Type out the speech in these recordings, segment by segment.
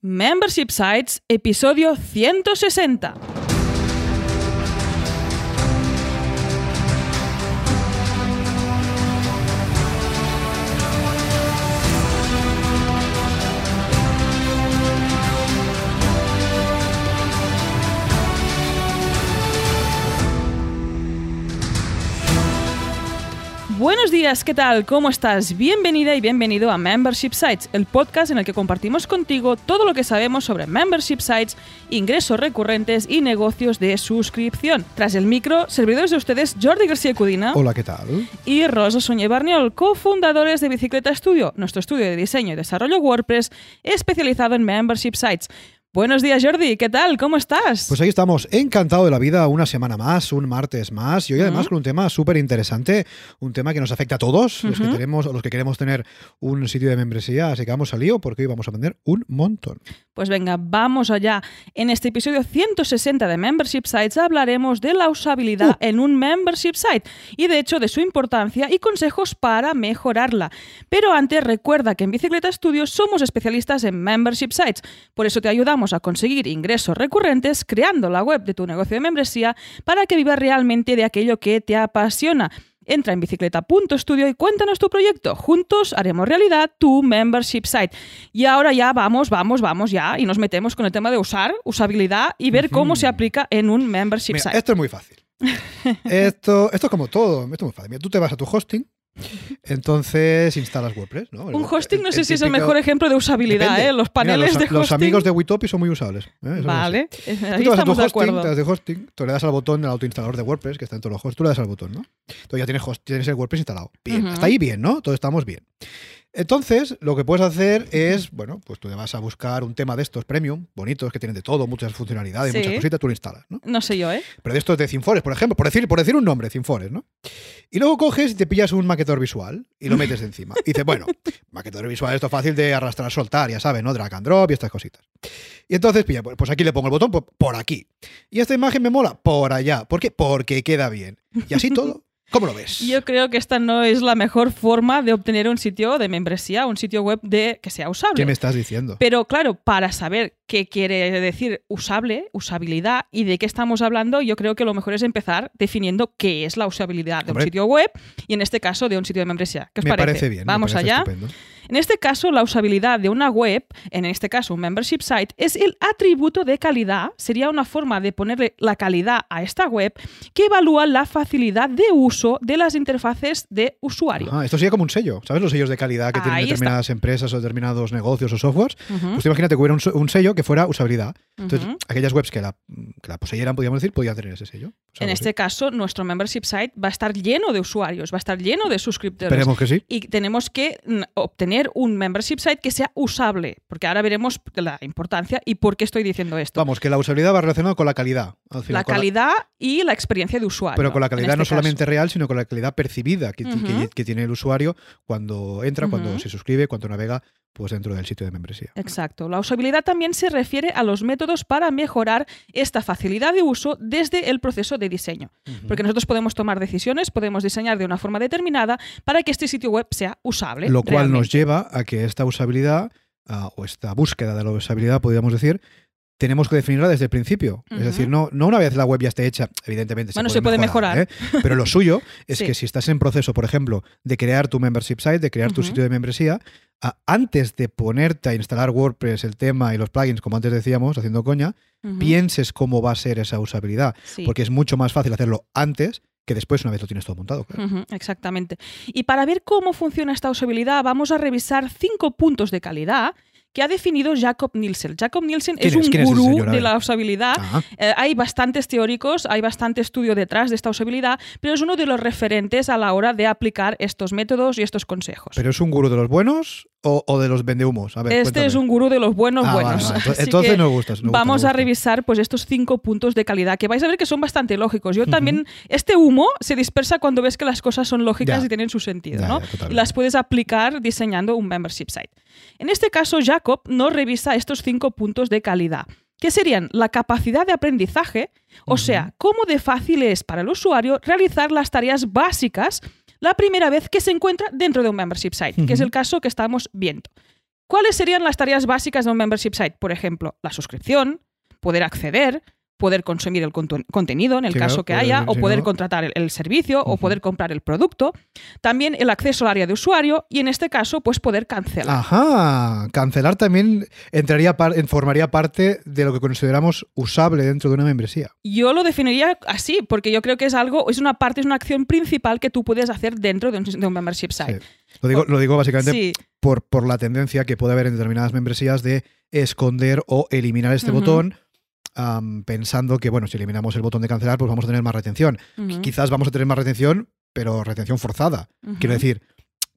Membership Sites, episodio 160. Buenos días, ¿qué tal? ¿Cómo estás? Bienvenida y bienvenido a Membership Sites, el podcast en el que compartimos contigo todo lo que sabemos sobre membership sites, ingresos recurrentes y negocios de suscripción. Tras el micro, servidores de ustedes Jordi García Cudina. Hola, ¿qué tal? Y Rosa Soñé Barniol, cofundadores de Bicicleta Studio, nuestro estudio de diseño y desarrollo WordPress especializado en membership sites. Buenos días, Jordi. ¿Qué tal? ¿Cómo estás? Pues ahí estamos, encantado de la vida, una semana más, un martes más, y hoy además con un tema súper interesante, un tema que nos afecta a todos, los, que tenemos, los que queremos tener un sitio de membresía, así que vamos al lío porque hoy vamos a aprender un montón. Pues venga, vamos allá. En este episodio 160 de Membership Sites hablaremos de la usabilidad Uh. en un membership site y de hecho de su importancia y consejos para mejorarla. Pero antes recuerda que en Bicicleta Studio somos especialistas en membership sites, por eso te ayudamos a conseguir ingresos recurrentes creando la web de tu negocio de membresía para que vivas realmente de aquello que te apasiona. Entra en bicicleta.studio y cuéntanos tu proyecto. Juntos haremos realidad tu membership site. Y ahora ya vamos, vamos, vamos ya y nos metemos con el tema de usar, usabilidad y ver cómo se aplica en un membership Mira, site. esto es muy fácil. esto, esto es como todo, esto es muy fácil. Mira, tú te vas a tu hosting, entonces instalas WordPress, ¿no? Un hosting no sé si es el mejor ejemplo de usabilidad, Depende. ¿eh? Los Mira, paneles los, de los hosting. amigos de Witopi son muy usables. ¿eh? Vale, así. ahí estamos de hosting, acuerdo. te das de hosting, tú le das al botón del autoinstalador de WordPress, que está en todos los hosts, tú le das al botón, ¿no? Entonces ya tienes, host- tienes el WordPress instalado. Bien, Ujú. hasta ahí bien, ¿no? Todos estamos bien. Entonces, lo que puedes hacer es, bueno, pues tú te vas a buscar un tema de estos premium, bonitos, que tienen de todo, muchas funcionalidades, Sí. muchas cositas, tú lo instalas, ¿no? No sé yo, ¿eh? Pero de estos de Cinfores, por ejemplo, por decir, por decir un nombre, Cinfores, ¿no? Y luego coges y te pillas un maquetador visual y lo metes encima. Y dices, bueno, maquetador visual, esto es fácil de arrastrar, soltar, ya sabes, ¿no? Drag and drop y estas cositas. Y entonces, pilla, pues pues aquí le pongo el botón por, por aquí. Y esta imagen me mola por allá. ¿Por qué? Porque queda bien. Y así todo. ¿Cómo lo ves? Yo creo que esta no es la mejor forma de obtener un sitio de membresía, un sitio web de que sea usable. ¿Qué me estás diciendo? Pero claro, para saber qué quiere decir usable, usabilidad y de qué estamos hablando, yo creo que lo mejor es empezar definiendo qué es la usabilidad de Hombre. un sitio web y en este caso de un sitio de membresía. ¿Qué os me parece? parece bien. me Vamos parece allá. estupendo. En este caso, la usabilidad de una web, en este caso un membership site, es el atributo de calidad, sería una forma de ponerle la calidad a esta web que evalúa la facilidad de uso de las interfaces de usuario. Ajá, esto sería como un sello. ¿Sabes los sellos de calidad que Ahí tienen está. determinadas empresas o determinados negocios o softwares? Ujú, Pues tú imagínate que hubiera un, un sello que fuera usabilidad. Entonces, ujú. aquellas webs que la, que la poseyeran, podríamos decir, podían tener ese sello. En este caso, nuestro membership site va a estar lleno de usuarios, va a estar lleno de suscriptores. Esperemos que sí. Y tenemos que mm, un membership site que sea usable, porque ahora veremos la importancia y por qué estoy diciendo esto. Vamos, que la usabilidad va relacionada con la calidad. al final, la calidad y la experiencia de usuario. pero con la calidad este no caso. solamente real, sino con la calidad percibida que, tiene el usuario cuando entra, cuando se suscribe, cuando navega pues dentro del sitio de membresía. Exacto. La usabilidad también se refiere a los métodos para mejorar esta facilidad de uso desde el proceso de diseño. Porque nosotros podemos tomar decisiones, podemos diseñar de una forma determinada para que este sitio web sea usable. Lo cual nos lleva a que esta usabilidad, o esta búsqueda de la usabilidad, podríamos decir, tenemos que definirla desde el principio. Es decir, no, no una vez la web ya esté hecha, evidentemente Bueno, se puede mejorar. ¿eh? Pero lo suyo es Sí. que si estás en proceso, por ejemplo, de crear tu membership site, de crear tu sitio de membresía, antes de ponerte a instalar WordPress, el tema y los plugins, como antes decíamos, haciendo coña, pienses cómo va a ser esa usabilidad. Sí. Porque es mucho más fácil hacerlo antes que después, una vez lo tienes todo montado. claro. Exactamente. Y para ver cómo funciona esta usabilidad, vamos a revisar cinco puntos de calidad que ha definido Jacob Nielsen. Jacob Nielsen ¿Quién es un ¿Quién es ese gurú de la usabilidad. Ah, Eh, hay bastantes teóricos, hay bastante estudio detrás de esta usabilidad, pero es uno de los referentes a la hora de aplicar estos métodos y estos consejos. ¿Pero es un gurú de los buenos o, o de los vendehumos? A ver, este cuéntame. es un gurú de los buenos Ah, buenos. vale. Entonces, nos gusta. nos gusta, Vamos nos a revisar pues estos cinco puntos de calidad que vais a ver que son bastante lógicos. Yo también, este humo se dispersa cuando ves que las cosas son lógicas Ya. y tienen su sentido, Ya, ¿no? ya, las puedes aplicar diseñando un membership site. En este caso, Jacob nos revisa estos cinco puntos de calidad. que serían la capacidad de aprendizaje, o sea, cómo de fácil es para el usuario realizar las tareas básicas la primera vez que se encuentra dentro de un membership site, que es el caso que estamos viendo. ¿Cuáles serían las tareas básicas de un membership site? Por ejemplo, la suscripción, poder acceder, poder consumir el contenido en el Sí, caso que haya, o poder no- contratar el, el servicio, o poder comprar el producto. También el acceso al área de usuario y en este caso, pues poder cancelar. Ajá, cancelar también entraría par- formaría parte de lo que consideramos usable dentro de una membresía. Yo lo definiría así, porque yo creo que es algo, es una parte, es una acción principal que tú puedes hacer dentro de un, de un membership site. Sí. Lo digo, lo digo básicamente Sí, por, por la tendencia que puede haber en determinadas membresías de esconder o eliminar este botón pensando que, bueno, si eliminamos el botón de cancelar, pues vamos a tener más retención. Quizás vamos a tener más retención, pero retención forzada. Quiero decir,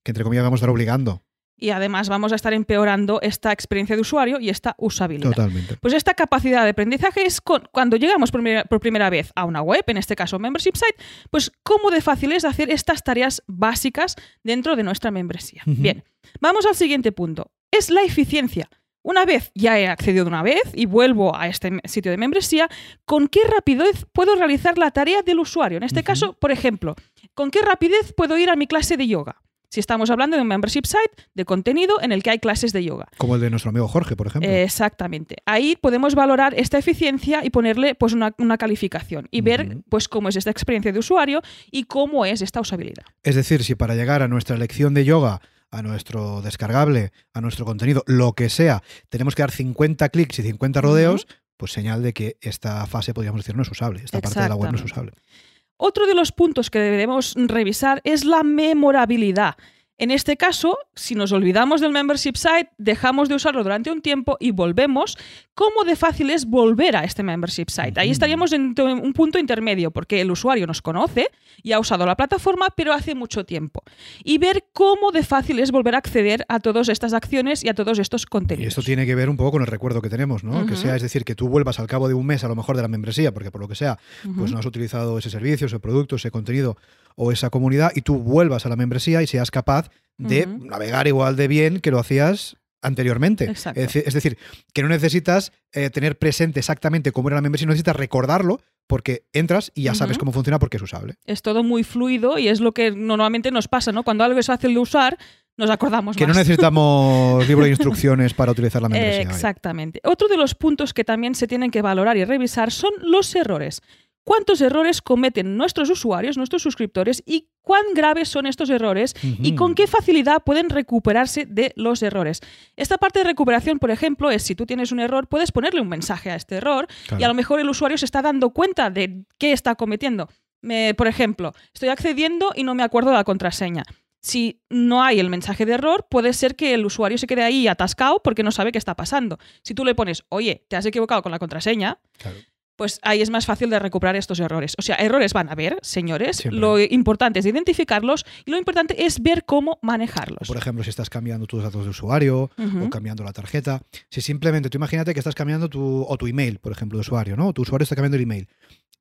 que entre comillas vamos a estar obligando. Y además vamos a estar empeorando esta experiencia de usuario y esta usabilidad. Totalmente. Pues esta capacidad de aprendizaje es con- cuando llegamos por primera, por primera vez a una web, en este caso membership site, pues cómo de fácil es hacer estas tareas básicas dentro de nuestra membresía. Bien, vamos al siguiente punto. Es la eficiencia. Una vez ya he accedido de una vez y vuelvo a este sitio de membresía, ¿con qué rapidez puedo realizar la tarea del usuario? En este caso, por ejemplo, ¿con qué rapidez puedo ir a mi clase de yoga? Si estamos hablando de un membership site de contenido en el que hay clases de yoga. Como el de nuestro amigo Jorge, por ejemplo. Exactamente. Ahí podemos valorar esta eficiencia y ponerle pues, una, una calificación y ver pues, cómo es esta experiencia de usuario y cómo es esta usabilidad. Es decir, si para llegar a nuestra lección de yoga, a nuestro descargable, a nuestro contenido, lo que sea, tenemos que dar 50 clics y 50 rodeos, pues señal de que esta fase, podríamos decir, no es usable. Esta parte de la web no es usable. Otro de los puntos que debemos revisar es la memorabilidad. En este caso, si nos olvidamos del membership site, dejamos de usarlo durante un tiempo y volvemos, ¿cómo de fácil es volver a este membership site? Ahí estaríamos en un punto intermedio, porque el usuario nos conoce y ha usado la plataforma, pero hace mucho tiempo. Y ver cómo de fácil es volver a acceder a todas estas acciones y a todos estos Y contenidos. esto tiene que ver un poco con el recuerdo que tenemos, ¿no? Que sea, es decir, que tú vuelvas al cabo de un mes a lo mejor de la membresía, porque por lo que sea, pues no has utilizado ese servicio, ese producto, ese contenido o esa comunidad, y tú vuelvas a la membresía y seas capaz de navegar igual de bien que lo hacías anteriormente. Exacto. Es, decir- que no necesitas eh, tener presente exactamente cómo era la membresía, no necesitas recordarlo porque entras y ya sabes cómo funciona porque es usable. Es todo muy fluido y es lo que normalmente nos pasa, ¿no? Cuando algo es fácil de usar, nos acordamos Que no necesitamos libro de instrucciones para utilizar la membresía. vaya. Exactamente. Otro de los puntos que también se tienen que valorar y revisar son los errores. ¿Cuántos errores cometen nuestros usuarios, nuestros suscriptores y cuán graves son estos errores y con qué facilidad pueden recuperarse de los errores? Esta parte de recuperación, por ejemplo, es si tú tienes un error, puedes ponerle un mensaje a este error y a lo mejor el usuario se está dando cuenta de qué está cometiendo. Me- por ejemplo, estoy accediendo y no me acuerdo de la contraseña. Si no hay el mensaje de error, puede ser que el usuario se quede ahí atascado porque no sabe qué está pasando. Si tú le pones, oye, te has equivocado con la contraseña, Claro. Pues ahí es más fácil de recuperar estos errores. O sea, errores van a haber, señores. Siempre. Lo importante es identificarlos y lo importante es ver cómo manejarlos. O, por ejemplo, si estás cambiando tus datos de usuario o cambiando la tarjeta. Si simplemente, tú imagínate que estás cambiando tu, o tu email, por ejemplo, de usuario, ¿no? Tu usuario está cambiando el email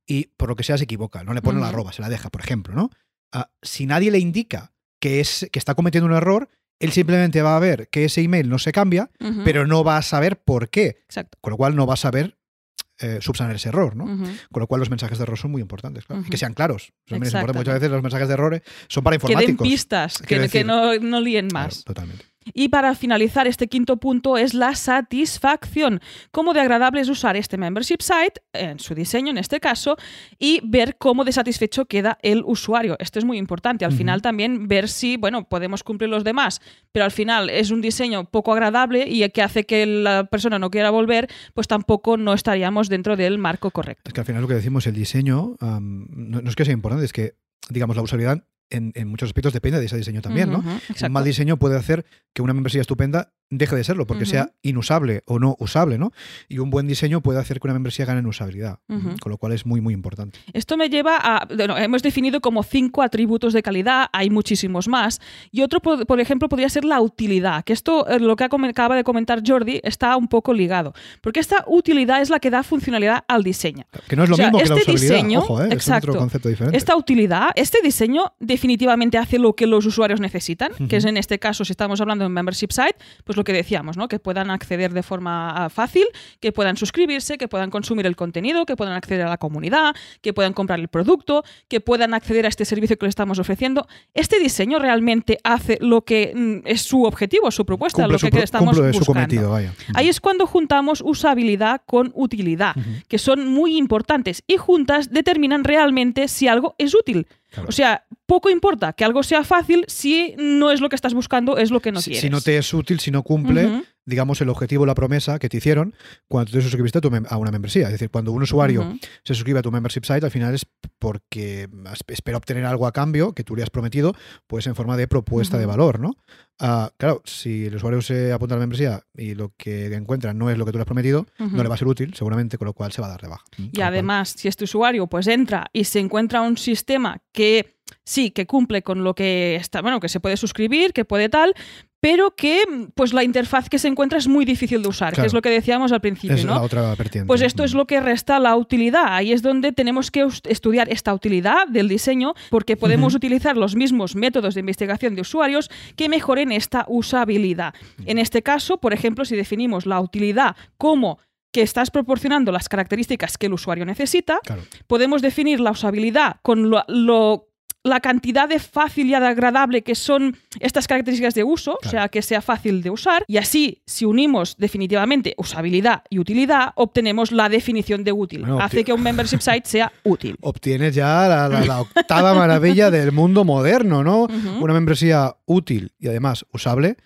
y por lo que sea se equivoca, no le pone la arroba, se la deja, por ejemplo, ¿no? Ah, si nadie le indica que, es, que está cometiendo un error, él simplemente va a ver que ese email no se cambia, pero no va a saber por qué, Exacto. con lo cual no va a saber eh, subsanar ese error, ¿no? Con lo cual los mensajes de error son muy importantes, claro. Y que sean claros. Muchas veces los mensajes de errores son para Que den informáticos. pistas, que, no, no líen Claro, más. totalmente. Y para finalizar, este quinto punto es la satisfacción. Cómo de agradable es usar este membership site, en su diseño en este caso, y ver cómo de satisfecho queda el usuario. Esto es muy importante. Al final también ver si, bueno, podemos cumplir los demás, pero al final es un diseño poco agradable y que hace que la persona no quiera volver, pues tampoco no estaríamos dentro del marco correcto. Es que al final lo que decimos, el diseño, no, no es que sea importante, es que, digamos, la usabilidad en, en muchos aspectos depende de ese diseño también, ¿no? Ujú, Un mal diseño puede hacer que una membresía estupenda deje de serlo, porque sea inusable o no usable, ¿no? Y un buen diseño puede hacer que una membresía gane en usabilidad, con lo cual es muy, muy importante. Esto me lleva a. bueno, hemos definido como cinco atributos de calidad, hay muchísimos más. Y otro, por por ejemplo, podría ser la utilidad, que esto, eh, lo que acaba de comentar Jordi, está un poco ligado. Porque esta utilidad es la que da funcionalidad al diseño. Que no es lo O sea, mismo que la este usabilidad, diseño- ojo, ¿eh? es exacto. otro concepto diferente. Esta utilidad, este diseño definitivamente hace lo que los usuarios necesitan, que es en este caso, si estamos hablando de un membership site, pues lo que decíamos, ¿no? Que puedan acceder de forma ah, fácil, que puedan suscribirse, que puedan consumir el contenido, que puedan acceder a la comunidad, que puedan comprar el producto, que puedan acceder a este servicio que le estamos ofreciendo. Este diseño realmente hace lo que mm, es su objetivo, su propuesta, Cumple lo su que estamos su buscando. cometido, vaya. Ahí es cuando juntamos usabilidad con utilidad, que son muy importantes y juntas determinan realmente si algo es útil. Claro. O sea, poco importa que algo sea fácil si no es lo que estás buscando, es lo que no si, quieres. si no te es útil, si no cumple. Digamos, el objetivo, la promesa que te hicieron cuando tú te suscribiste a, tu a una membresía. Es decir, cuando un usuario se suscribe a tu membership site, al final es porque espera obtener algo a cambio que tú le has prometido, pues en forma de propuesta de valor, ¿no? Ah, claro, si el usuario se apunta a la membresía y lo que encuentra no es lo que tú le has prometido, no le va a ser útil, seguramente, con lo cual se va a dar de baja. Y cual- además, si este usuario pues entra y se encuentra un sistema que sí, que cumple con lo que está, bueno, que se puede suscribir, que puede tal, pero que pues la interfaz que se encuentra es muy difícil de usar, que es lo que decíamos al principio, es ¿no? la otra vertiente. Pues esto es lo que resta la utilidad. Ahí es donde tenemos que estudiar esta utilidad del diseño porque podemos utilizar los mismos métodos de investigación de usuarios que mejoren esta usabilidad. En este caso, por ejemplo, si definimos la utilidad como que estás proporcionando las características que el usuario necesita, Claro. podemos definir la usabilidad con lo, lo- la cantidad de fácil y agradable que son estas características de uso, o sea, que sea fácil de usar. Y así, si unimos definitivamente usabilidad y utilidad, obtenemos la definición de útil. Bueno, Hace que un membership site sea útil. Obtienes ya la, la- la octava maravilla del mundo moderno, ¿no? Una membresía útil y además usable,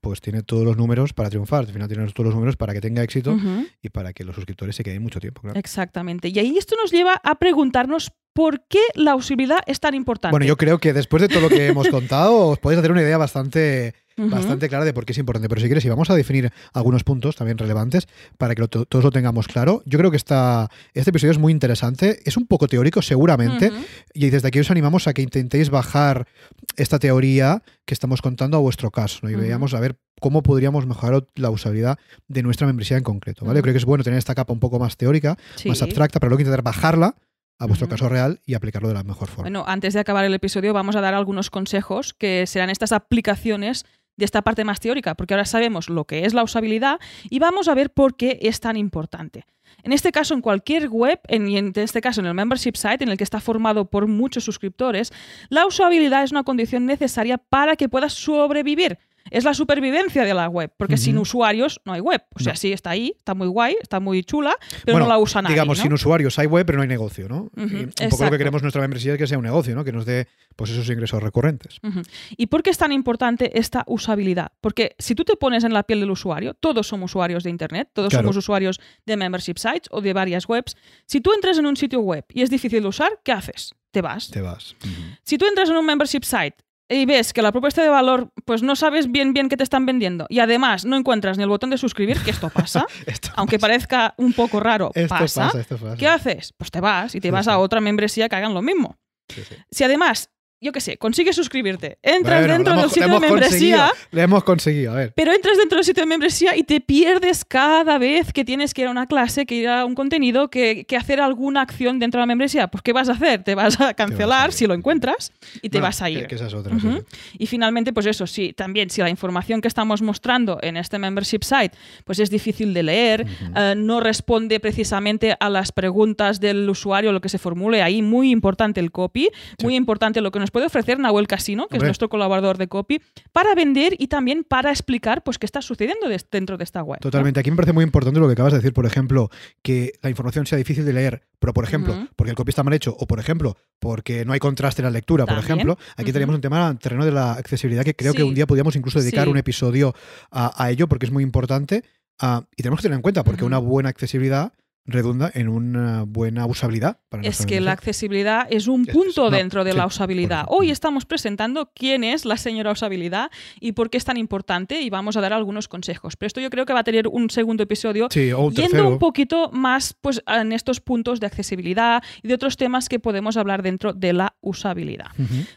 pues tiene todos los números para triunfar. Al final tiene todos los números para que tenga éxito y para que los suscriptores se queden mucho tiempo. claro. Exactamente. Y ahí esto nos lleva a preguntarnos por qué la usabilidad es tan importante. Bueno, yo creo que después de todo lo que hemos contado, os podéis hacer una idea bastante, Bastante clara de por qué es importante. Pero si quieres, si vamos a definir algunos puntos también relevantes para que lo- todos lo tengamos claro. Yo creo que esta, este episodio es muy interesante. Es un poco teórico, seguramente. Y desde aquí os animamos a que intentéis bajar esta teoría que estamos contando a vuestro caso ¿no? y Ujú. veamos a ver cómo podríamos mejorar la usabilidad de nuestra membresía en concreto. ¿vale? Ujú. Creo que es bueno tener esta capa un poco más teórica, Sí. más abstracta, pero luego intentar bajarla a vuestro caso real y aplicarlo de la mejor forma. Bueno, antes de acabar el episodio vamos a dar algunos consejos que serán estas aplicaciones de esta parte más teórica, porque ahora sabemos lo que es la usabilidad y vamos a ver por qué es tan importante. En este caso, en cualquier web, en, este caso en el membership site, en el que está formado por muchos suscriptores, la usabilidad es una condición necesaria para que puedas sobrevivir. Es la supervivencia de la web, porque sin usuarios no hay web. O sea, No. sí, está ahí, está muy guay, está muy chula, pero Bueno, no la usa nadie. Digamos, ¿no? sin usuarios hay web, pero no hay negocio, ¿no? Un poco lo que queremos nuestra membresía es que sea un negocio, ¿no? Que nos dé pues esos ingresos recurrentes. ¿Y por qué es tan importante esta usabilidad? Porque si tú te pones en la piel del usuario, todos somos usuarios de Internet, todos Claro. somos usuarios de membership sites o de varias webs. Si tú entras en un sitio web y es difícil de usar, ¿qué haces? Te vas. Te vas. Si tú entras en un membership site y ves que la propuesta de valor, pues no sabes bien bien qué te están vendiendo y además no encuentras ni el botón de suscribir, que esto pasa, Esto aunque pasa. parezca un poco raro, Esto pasa. pasa, esto pasa. ¿Qué haces? Pues te vas y te Sí, vas sí. a otra membresía que hagan lo mismo. Sí, sí. Si además, yo qué sé, consigues suscribirte, entras Bueno, dentro del sitio de membresía, Lo hemos conseguido, a ver. pero entras dentro del sitio de membresía y te pierdes cada vez que tienes que ir a una clase, que ir a un contenido, que, que hacer alguna acción dentro de la membresía. Pues ¿qué vas a hacer? Te vas a cancelar si lo encuentras y te Bueno, vas a ir. Que, sí. Y finalmente, pues eso, sí, también si la información que estamos mostrando en este membership site pues es difícil de leer, eh, no responde precisamente a las preguntas del usuario, lo que se formule ahí, muy importante el copy, muy importante lo que nos puede ofrecer Nahuel Casino, que es nuestro colaborador de copy, para vender y también para explicar pues qué está sucediendo dentro de esta web. ¿no? Totalmente. Aquí me parece muy importante lo que acabas de decir, por ejemplo, que la información sea difícil de leer, pero por ejemplo, Ujú. porque el copy está mal hecho, o por ejemplo, porque no hay contraste en la lectura, por ejemplo, aquí Ujú. tenemos un tema en terreno de la accesibilidad que creo que Sí. un día podríamos incluso dedicar Sí. un episodio a, a ello, porque es muy importante. ah, y tenemos que tener en cuenta, porque una buena accesibilidad redunda en una buena usabilidad para Es que la accesibilidad es un Es- punto no, dentro de sí, la usabilidad. Hoy estamos presentando quién es la señora usabilidad y por qué es tan importante y vamos a dar algunos consejos. Pero esto yo creo que va a tener un segundo episodio Sí, o un yendo un poquito más pues, en estos puntos de accesibilidad y de otros temas que podemos hablar dentro de la usabilidad.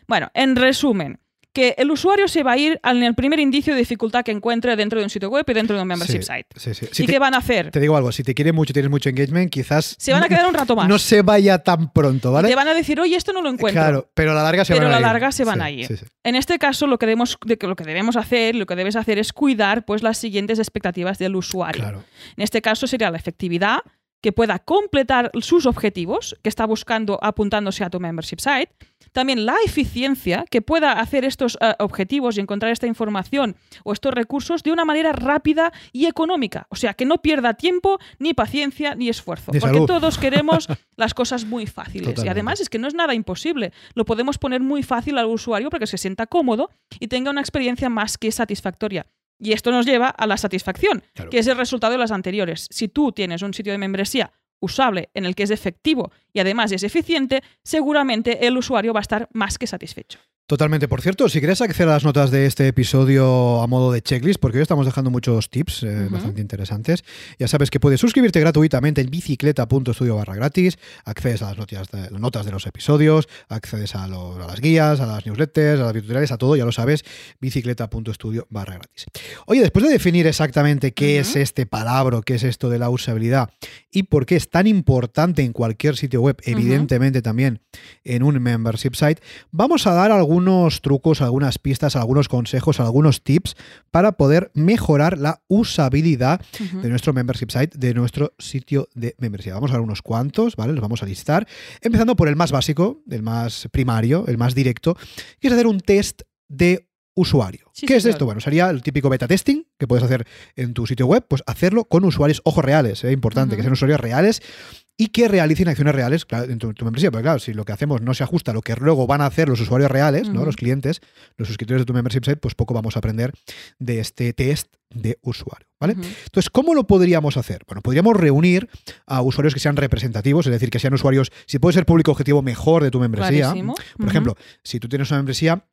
Bueno, en resumen, que el usuario se va a ir el primer indicio de dificultad que encuentre dentro de un sitio web y dentro de un membership Sí, site. sí, sí. Si ¿Y te- qué van a hacer? Te digo algo, si te quiere mucho, tienes mucho engagement, quizás Se van a quedar un rato más. no se vaya tan pronto, ¿vale? Te van a decir, oye, esto no lo encuentro. Claro, pero a la larga se Pero van a a la ir. larga se van a ir. En este caso, lo que, debemos, lo que debemos hacer, lo que debes hacer es cuidar pues, las siguientes expectativas del usuario. Claro. En este caso sería la efectividad, que pueda completar sus objetivos, que está buscando apuntándose a tu membership site. También la eficiencia, que pueda hacer estos eh, objetivos y encontrar esta información o estos recursos de una manera rápida y económica. O sea, que no pierda tiempo, ni paciencia, ni esfuerzo. Ni porque salud. todos queremos las cosas muy fáciles. Y además es que no es nada imposible. Lo podemos poner muy fácil al usuario para que se sienta cómodo y tenga una experiencia más que satisfactoria. Y esto nos lleva a la satisfacción, Claro. que es el resultado de las anteriores. Si tú tienes un sitio de membresía usable en el que es efectivo y además es eficiente, seguramente el usuario va a estar más que satisfecho. Totalmente. Por cierto, si quieres acceder a las notas de este episodio a modo de checklist, porque hoy estamos dejando muchos tips eh, bastante interesantes, ya sabes que puedes suscribirte gratuitamente en bicicleta.studio barra gratis, accedes a las notas de, notas de los episodios, accedes a, las guías, a las newsletters, a las tutoriales, a todo, ya lo sabes, bicicleta.studio barra gratis. Oye, después de definir exactamente qué es este palabra, qué es esto de la usabilidad y por qué es tan importante en cualquier sitio web, evidentemente también en un membership site, vamos a dar algunos trucos, algunas pistas, algunos consejos, algunos tips para poder mejorar la usabilidad de nuestro membership site, de nuestro sitio de membresía. Vamos a dar unos cuantos, ¿vale? Los vamos a listar. Empezando por el más básico, el más primario, el más directo, que es hacer un test de usuario. Sí, ¿Qué es esto? Bueno, sería el típico beta testing que puedes hacer en tu sitio web, pues hacerlo con usuarios, ojos reales, es importante, Ujú. que sean usuarios reales y que realicen acciones reales claro, en tu, tu membresía. Porque claro, si lo que hacemos no se ajusta a lo que luego van a hacer los usuarios reales, ¿no? Los clientes, los suscriptores de tu membership site, pues poco vamos a aprender de este test de usuario. ¿vale? Entonces, ¿cómo lo podríamos hacer? Bueno, podríamos reunir a usuarios que sean representativos, es decir, que sean usuarios, si puede ser público objetivo mejor de tu membresía. Clarísimo. Por ejemplo, si tú tienes una membresía,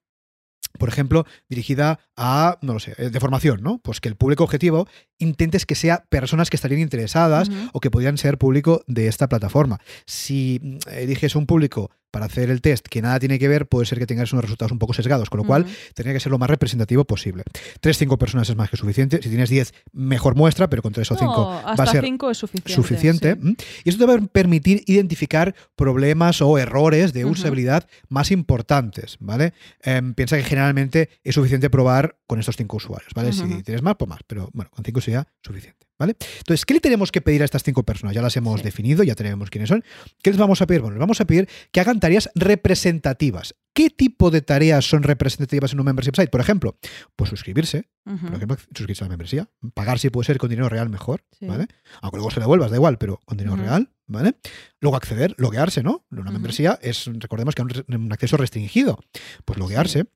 por ejemplo, dirigida a, no lo sé, eh, de formación, ¿no? Pues que el público objetivo intentes que sea personas que estarían interesadas o que podrían ser público de esta plataforma. Si mm, eliges un público para hacer el test que nada tiene que ver, puede ser que tengas unos resultados un poco sesgados, con lo cual tendría que ser lo más representativo posible. Tres, cinco personas es más que suficiente. Si tienes 10, mejor muestra, pero con tres o No, cinco hasta va a ser cinco es suficiente. suficiente. sí. ¿m? Y eso te va a permitir identificar problemas o errores de usabilidad más importantes, ¿vale? Em, piensa que generalmente es suficiente probar con estos cinco usuarios, ¿vale? Si tienes más, pues más, pero bueno, con cinco sería suficiente, ¿vale? Entonces, ¿qué le tenemos que pedir a estas cinco personas? Ya las hemos Sí. definido, ya tenemos quiénes son. ¿Qué les vamos a pedir? Bueno, les vamos a pedir que hagan tareas representativas. ¿Qué tipo de tareas son representativas en un membership site? Por ejemplo, pues suscribirse, por ejemplo, suscribirse a la membresía. Pagar si puede ser con dinero real mejor, Sí. ¿vale? Aunque luego se devuelvas, da igual, pero con dinero real, ¿vale? Luego acceder, loguearse, ¿no? Una membresía es, recordemos que es un acceso restringido. Pues loguearse,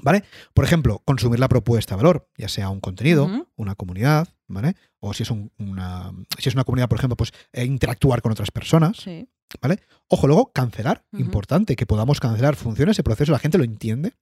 ¿vale? Por ejemplo, consumir la propuesta de valor, ya sea un contenido, una comunidad, ¿vale? O si es un- una, si es una comunidad, por ejemplo, pues eh, interactuar con otras personas, Sí. Ojo, luego cancelar, importante, que podamos cancelar, funciona ese proceso, la gente lo entiende.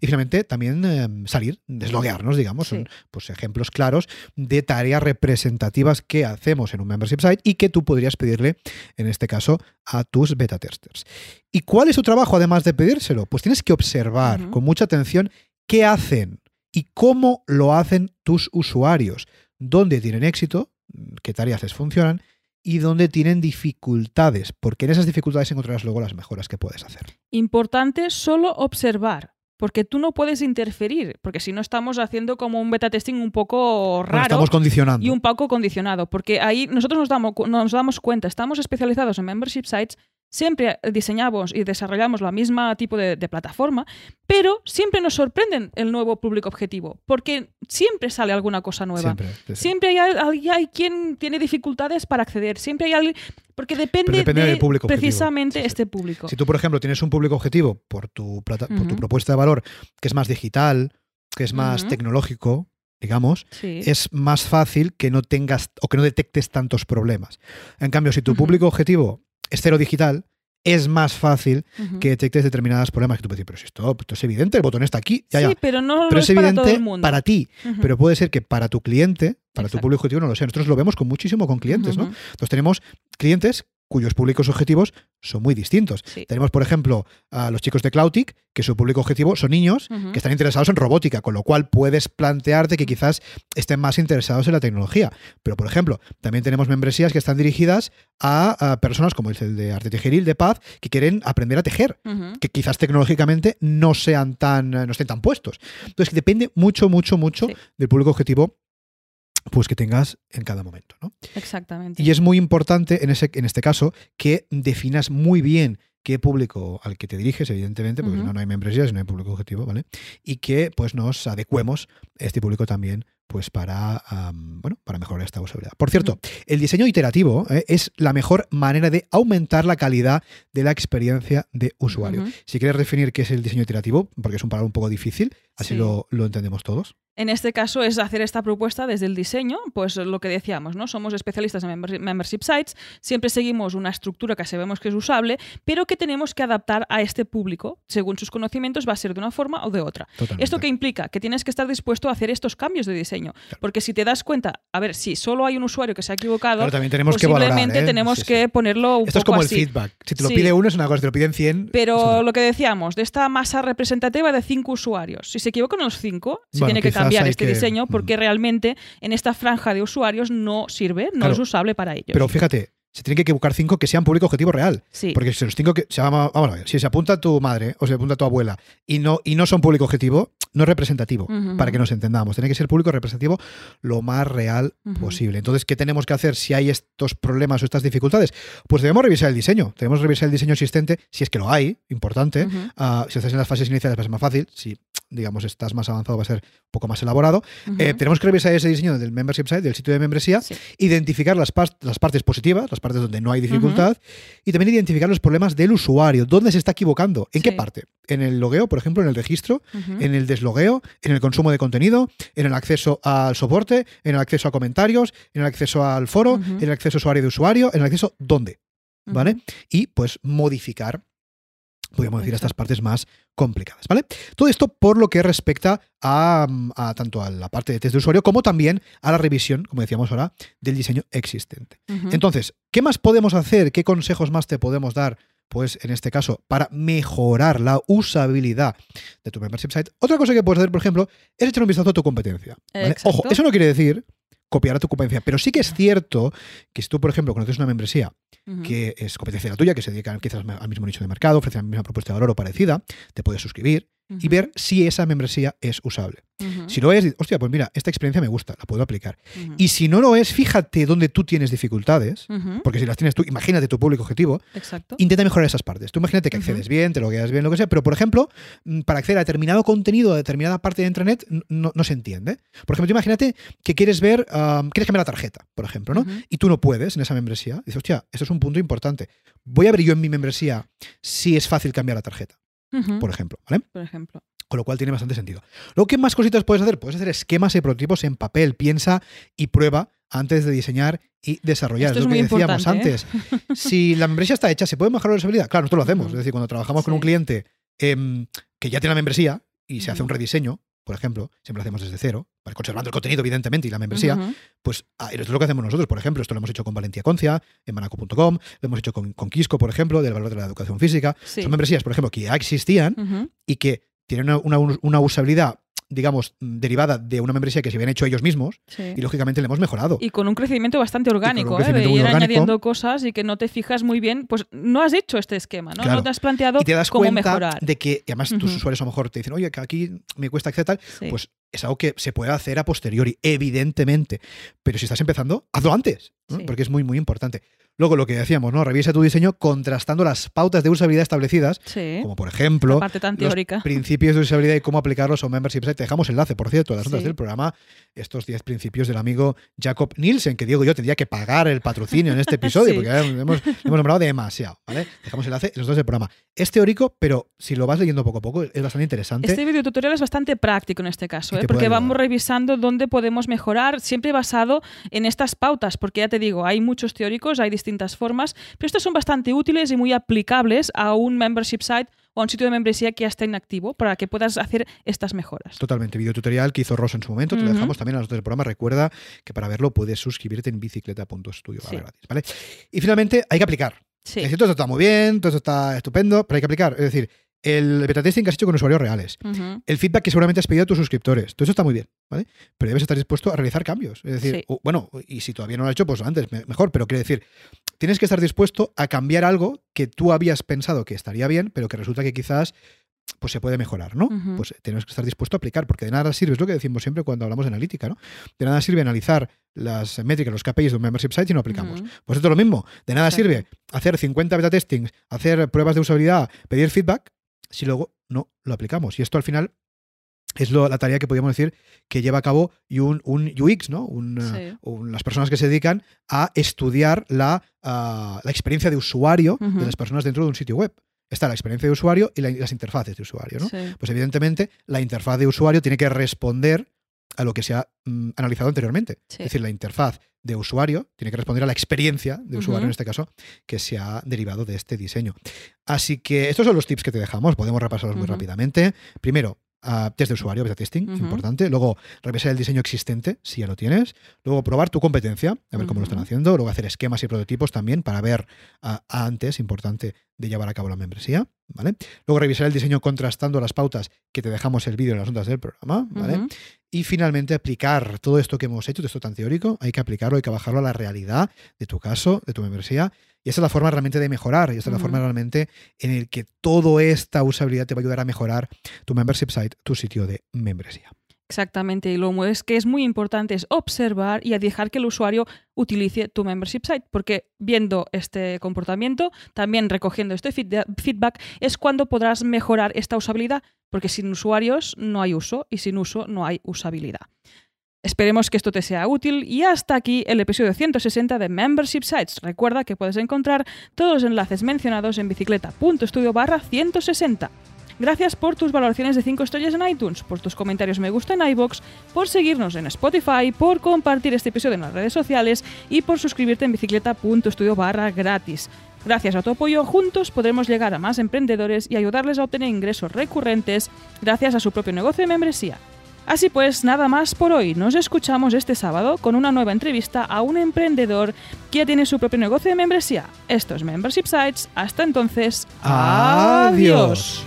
Y finalmente también eh, salir, desloguearnos, digamos, Sí. son pues, ejemplos claros de tareas representativas que hacemos en un membership site y que tú podrías pedirle, en este caso, a tus beta testers. ¿Y cuál es tu trabajo además de pedírselo? Pues tienes que observar con mucha atención qué hacen y cómo lo hacen tus usuarios, dónde tienen éxito, qué tareas les funcionan y dónde tienen dificultades, porque en esas dificultades encontrarás luego las mejoras que puedes hacer. Importante solo observar, porque tú no puedes interferir, porque si no estamos haciendo como un beta testing un poco Bueno, raro estamos condicionando. y un poco condicionado, porque ahí nosotros nos damos, nos damos cuenta, estamos especializados en membership sites, siempre diseñamos y desarrollamos la misma tipo de, de plataforma, pero siempre nos sorprenden el nuevo público objetivo, porque siempre sale alguna cosa nueva. Siempre. sí. Siempre hay, al- hay quien tiene dificultades para acceder, siempre hay alguien, porque depende, de del público precisamente Sí, sí. este público. Si tú, por ejemplo, tienes un público objetivo por tu, plata- por tu propuesta de valor que es más digital, que es más tecnológico, digamos, Sí. es más fácil que no tengas o que no detectes tantos problemas. En cambio, si tu público objetivo es cero digital, es más fácil que detectes determinados problemas que tú puedes decir, pero si esto, esto es evidente, el botón está aquí, ya, sí, ya. pero no Pero es es para evidente todo el mundo. para ti, pero puede ser que para tu cliente, para tu público objetivo no lo sea. Nosotros lo vemos con muchísimo con clientes, ¿no? Entonces tenemos clientes cuyos públicos objetivos son muy distintos. Sí. Tenemos, por ejemplo, a los chicos de Cloutic, que su público objetivo son niños que están interesados en robótica, con lo cual puedes plantearte que quizás estén más interesados en la tecnología. Pero, por ejemplo, también tenemos membresías que están dirigidas a, a personas como el de Arte Tejeril, de Paz, que quieren aprender a tejer que quizás tecnológicamente no sean tan eh, no estén tan puestos. Entonces depende mucho, mucho, mucho Sí. del público objetivo pues que tengas en cada momento. ¿no? Exactamente. Y es muy importante en, ese, en este caso que definas muy bien qué público al que te diriges, evidentemente, porque si no, no hay membresía, si no hay público objetivo, ¿vale? Y que pues nos adecuemos este público también pues para, bueno, para mejorar esta usabilidad. Por cierto, el diseño iterativo eh, es la mejor manera de aumentar la calidad de la experiencia de usuario. Si quieres definir qué es el diseño iterativo, porque es un palabra un poco difícil, así Sí. lo, lo entendemos todos. En este caso es hacer esta propuesta desde el diseño, pues lo que decíamos, ¿no? Somos especialistas en member- membership sites, siempre seguimos una estructura que sabemos que es usable, pero que tenemos que adaptar a este público. Según sus conocimientos va a ser de una forma o de otra. Totalmente. ¿Esto qué implica? Que tienes que estar dispuesto a hacer estos cambios de diseño. Porque si te das cuenta, a ver, si solo hay un usuario que se ha equivocado, Claro, también tenemos que valorar. posiblemente ¿eh? tenemos Sí, sí. que ponerlo un Esto es como así. el feedback. Si te lo Sí. pide uno es una cosa, si te lo piden 100. es Pero lo que decíamos, de esta masa representativa de cinco usuarios, si se equivocan los cinco, se Bueno, tiene que cambiar este que- diseño porque realmente en esta franja de usuarios no sirve, no Claro. es usable para ellos. Pero fíjate, se tienen que equivocar cinco que sean público objetivo real. sí, Porque si los cinco que se llama, vamos a ver, si se apunta tu madre o se apunta tu abuela y no, y no son público objetivo, no es representativo, Ujú, para que nos entendamos. Tiene que ser público representativo lo más real Ujú. posible. Entonces, ¿qué tenemos que hacer si hay estos problemas o estas dificultades? Pues debemos revisar el diseño. Debemos revisar el diseño existente, si es que lo hay, importante. Ujú, Ah, si estás en las fases iniciales va a ser más fácil. Si, digamos, estás más avanzado va a ser un poco más elaborado. Eh, tenemos que revisar ese diseño del membership site, del sitio de membresía, Sí. identificar las, las partes positivas, las partes donde no hay dificultad, y también identificar los problemas del usuario, dónde se está equivocando, en qué parte. En el logueo, por ejemplo, en el registro, en el deslogueo, en el consumo de contenido, en el acceso al soporte, en el acceso a comentarios, en el acceso al foro, en el acceso usuario de usuario, en el acceso dónde, ¿vale? Y pues modificar, podríamos decir, estas partes más complicadas, ¿vale? Todo esto por lo que respecta a, a tanto a la parte de test de usuario como también a la revisión, como decíamos ahora, del diseño existente. Entonces, ¿qué más podemos hacer? ¿Qué consejos más te podemos dar? Pues en este caso, para mejorar la usabilidad de tu membership site. Otra cosa que puedes hacer, por ejemplo, es echar un vistazo a tu competencia. Ojo, eso no quiere decir copiar a tu competencia, pero sí que es cierto que si tú, por ejemplo, conoces una membresía que es competencia de la tuya, que se dedica quizás al mismo nicho de mercado, ofrece la misma propuesta de valor o parecida, te puedes suscribir y ver si esa membresía es usable. Si lo es, hostia, pues mira, esta experiencia me gusta, la puedo aplicar. Y si no lo es, fíjate dónde tú tienes dificultades, porque si las tienes tú, imagínate tu público objetivo, Exacto. intenta mejorar esas partes. Tú imagínate que accedes bien, te logueas bien, lo que sea, pero por ejemplo, mm, para acceder a determinado contenido, a determinada parte de intranet, no, no se entiende. Por ejemplo, tú imagínate que quieres ver, um, quieres cambiar la tarjeta, por ejemplo, ¿no? Y tú no puedes en esa membresía. Dices, hostia, eso es un punto importante. Voy a ver yo en mi membresía si es fácil cambiar la tarjeta, por ejemplo, ¿vale? Por ejemplo. Con lo cual tiene bastante sentido. Luego, ¿qué más cositas puedes hacer? Puedes hacer esquemas y prototipos en papel. Piensa y prueba antes de diseñar y desarrollar. Esto es es lo que decíamos importante, ¿eh? antes. Si la membresía está hecha, ¿se puede mejorar la usabilidad? Claro, nosotros lo hacemos. Es decir, cuando trabajamos con un cliente em, que ya tiene la membresía y se hace un rediseño, por ejemplo, siempre lo hacemos desde cero, conservando el contenido, evidentemente, y la membresía, pues ah, esto es lo que hacemos nosotros. Por ejemplo, esto lo hemos hecho con Valentía Concia, en manaco.com, lo hemos hecho con, con Quisco, por ejemplo, del valor de la educación física. Sí. Son membresías, por ejemplo, que ya existían y que tienen una, una- una usabilidad, digamos, mm, derivada de una membresía que se habían hecho ellos mismos Sí. y lógicamente le hemos mejorado. Y con un crecimiento bastante orgánico, ¿eh? crecimiento de ir orgánico. añadiendo cosas y que no te fijas muy bien, pues no has hecho este esquema, ¿no? Claro. No te has planteado y te das cómo cuenta mejorar. de que, además tus usuarios a lo mejor te dicen, oye, que aquí me cuesta Sí. pues es algo que se puede hacer a posteriori, evidentemente. Pero si estás empezando, hazlo antes, ¿no? Sí. porque es muy, muy importante. Luego, lo que decíamos, ¿no? Revisa tu diseño contrastando las pautas de usabilidad establecidas, sí. como por ejemplo, La parte tan los principios de usabilidad y cómo aplicarlos a un membership site. Te dejamos enlace, por cierto, a las notas Sí. del programa, estos 10 principios del amigo Jacob Nielsen, que Diego y yo tendría que pagar el patrocinio en este episodio, porque hemos, hemos nombrado demasiado, ¿vale? Dejamos enlace en los dos del programa. Es teórico, pero si lo vas leyendo poco a poco, es bastante interesante. Este videotutorial es bastante práctico en este caso, Y ¿eh? porque vamos revisando dónde podemos mejorar, siempre basado en estas pautas, porque ya te digo, hay muchos teóricos, hay distintas formas, pero estas son bastante útiles y muy aplicables a un membership site o a un sitio de membresía que ya está inactivo para que puedas hacer estas mejoras. Totalmente. Videotutorial que hizo Rosa en su momento. Te lo Ujú. dejamos también a nosotros del programa. Recuerda que para verlo puedes suscribirte en bicicleta.studio Sí. gratis, ¿vale? Y finalmente hay que aplicar. Sí. Es decir, todo esto está muy bien, todo esto está estupendo, pero hay que aplicar. Es decir, el beta testing que has hecho con usuarios reales, el feedback que seguramente has pedido a tus suscriptores, todo eso está muy bien, ¿vale? Pero debes estar dispuesto a realizar cambios. Es decir, Sí. o- bueno, y si todavía no lo has hecho, pues antes, me- mejor, pero quiero decir, tienes que estar dispuesto a cambiar algo que tú habías pensado que estaría bien, pero que resulta que quizás pues se puede mejorar, ¿no? Pues tienes que estar dispuesto a aplicar, porque de nada sirve, es lo que decimos siempre cuando hablamos de analítica, ¿no? De nada sirve analizar las métricas, los KPIs de un membership site si no aplicamos. Pues esto es lo mismo. De nada sirve hacer 50 beta testings, hacer pruebas de usabilidad, pedir feedback, si luego no lo aplicamos. Y esto al final es lo- la tarea que podríamos decir que lleva a cabo un, un UX, ¿no? Un, eh, Sí. un- las personas que se dedican a estudiar la, ah, la experiencia de usuario de las personas dentro de un sitio web. Está la experiencia de usuario y la- las interfaces de usuario, ¿no? Sí. Pues evidentemente la interfaz de usuario tiene que responder a lo que se ha mm, analizado anteriormente. Sí. Es decir, la interfaz de usuario tiene que responder a la experiencia de usuario, en este caso, que se ha derivado de este diseño. Así que estos son los tips que te dejamos, podemos repasarlos muy rápidamente. Primero, ah, test de usuario, beta testing, importante. Luego, revisar el diseño existente, si ya lo tienes. Luego, probar tu competencia, a ver cómo lo están haciendo. Luego, hacer esquemas y prototipos también para ver ah, antes, importante, de llevar a cabo la membresía. ¿vale? Luego, revisar el diseño contrastando las pautas que te dejamos el vídeo en las notas del programa. ¿vale? Y finalmente aplicar todo esto que hemos hecho, todo esto tan teórico, hay que aplicarlo, hay que bajarlo a la realidad de tu caso, de tu membresía. Y esa es la forma realmente de mejorar, y esta es la forma realmente en el que toda esta usabilidad te va a ayudar a mejorar tu membership site, tu sitio de membresía. Exactamente, y lo es que es muy importante es observar y a dejar que el usuario utilice tu membership site, porque viendo este comportamiento, también recogiendo este feed- feedback, es cuando podrás mejorar esta usabilidad, porque sin usuarios no hay uso y sin uso no hay usabilidad. Esperemos que esto te sea útil y hasta aquí el episodio 160 de Membership Sites. Recuerda que puedes encontrar todos los enlaces mencionados en bicicleta.studio barra 160. Gracias por tus valoraciones de 5 estrellas en iTunes, por tus comentarios me gusta en iBox, por seguirnos en Spotify, por compartir este episodio en las redes sociales y por suscribirte en bicicleta.studio barra gratis. Gracias a tu apoyo, juntos podremos llegar a más emprendedores y ayudarles a obtener ingresos recurrentes gracias a su propio negocio de membresía. Así pues, nada más por hoy. Nos escuchamos este sábado con una nueva entrevista a un emprendedor que ya tiene su propio negocio de membresía. Esto es Membership Sites. Hasta entonces, Adiós.